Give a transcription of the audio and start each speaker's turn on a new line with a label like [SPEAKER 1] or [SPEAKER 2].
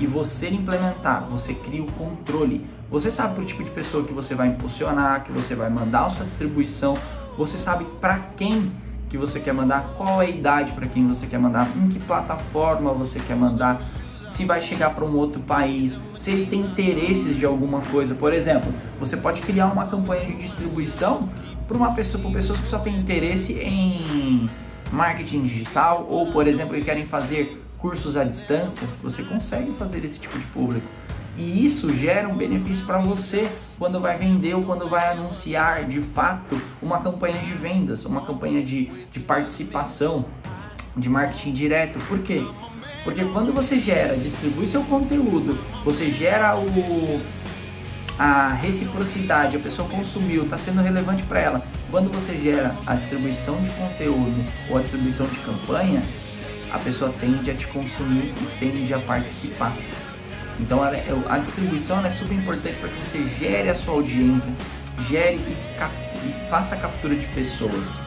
[SPEAKER 1] e você implementar, você cria o controle. Você sabe o tipo de pessoa que você vai impulsionar, que você vai mandar a sua distribuição, você sabe para quem que você quer mandar, qual é a idade para quem você quer mandar, em que plataforma você quer mandar, se vai chegar para um outro país, se ele tem interesses de alguma coisa. Por exemplo, você pode criar uma campanha de distribuição para uma pessoa, para pessoas que só têm interesse em marketing digital ou, por exemplo, que querem fazer cursos à distância. Você consegue fazer esse tipo de público. E isso gera um benefício para você quando vai vender ou quando vai anunciar de fato uma campanha de vendas, uma campanha de, de participação, de marketing direto. Por quê? Porque quando você gera, distribui seu conteúdo, você gera o, a reciprocidade, a pessoa consumiu, está sendo relevante para ela. Quando você gera a distribuição de conteúdo ou a distribuição de campanha, a pessoa tende a te consumir e tende a participar. Então é, a distribuição é super importante para que você gere a sua audiência, gere e, e faça a captura de pessoas.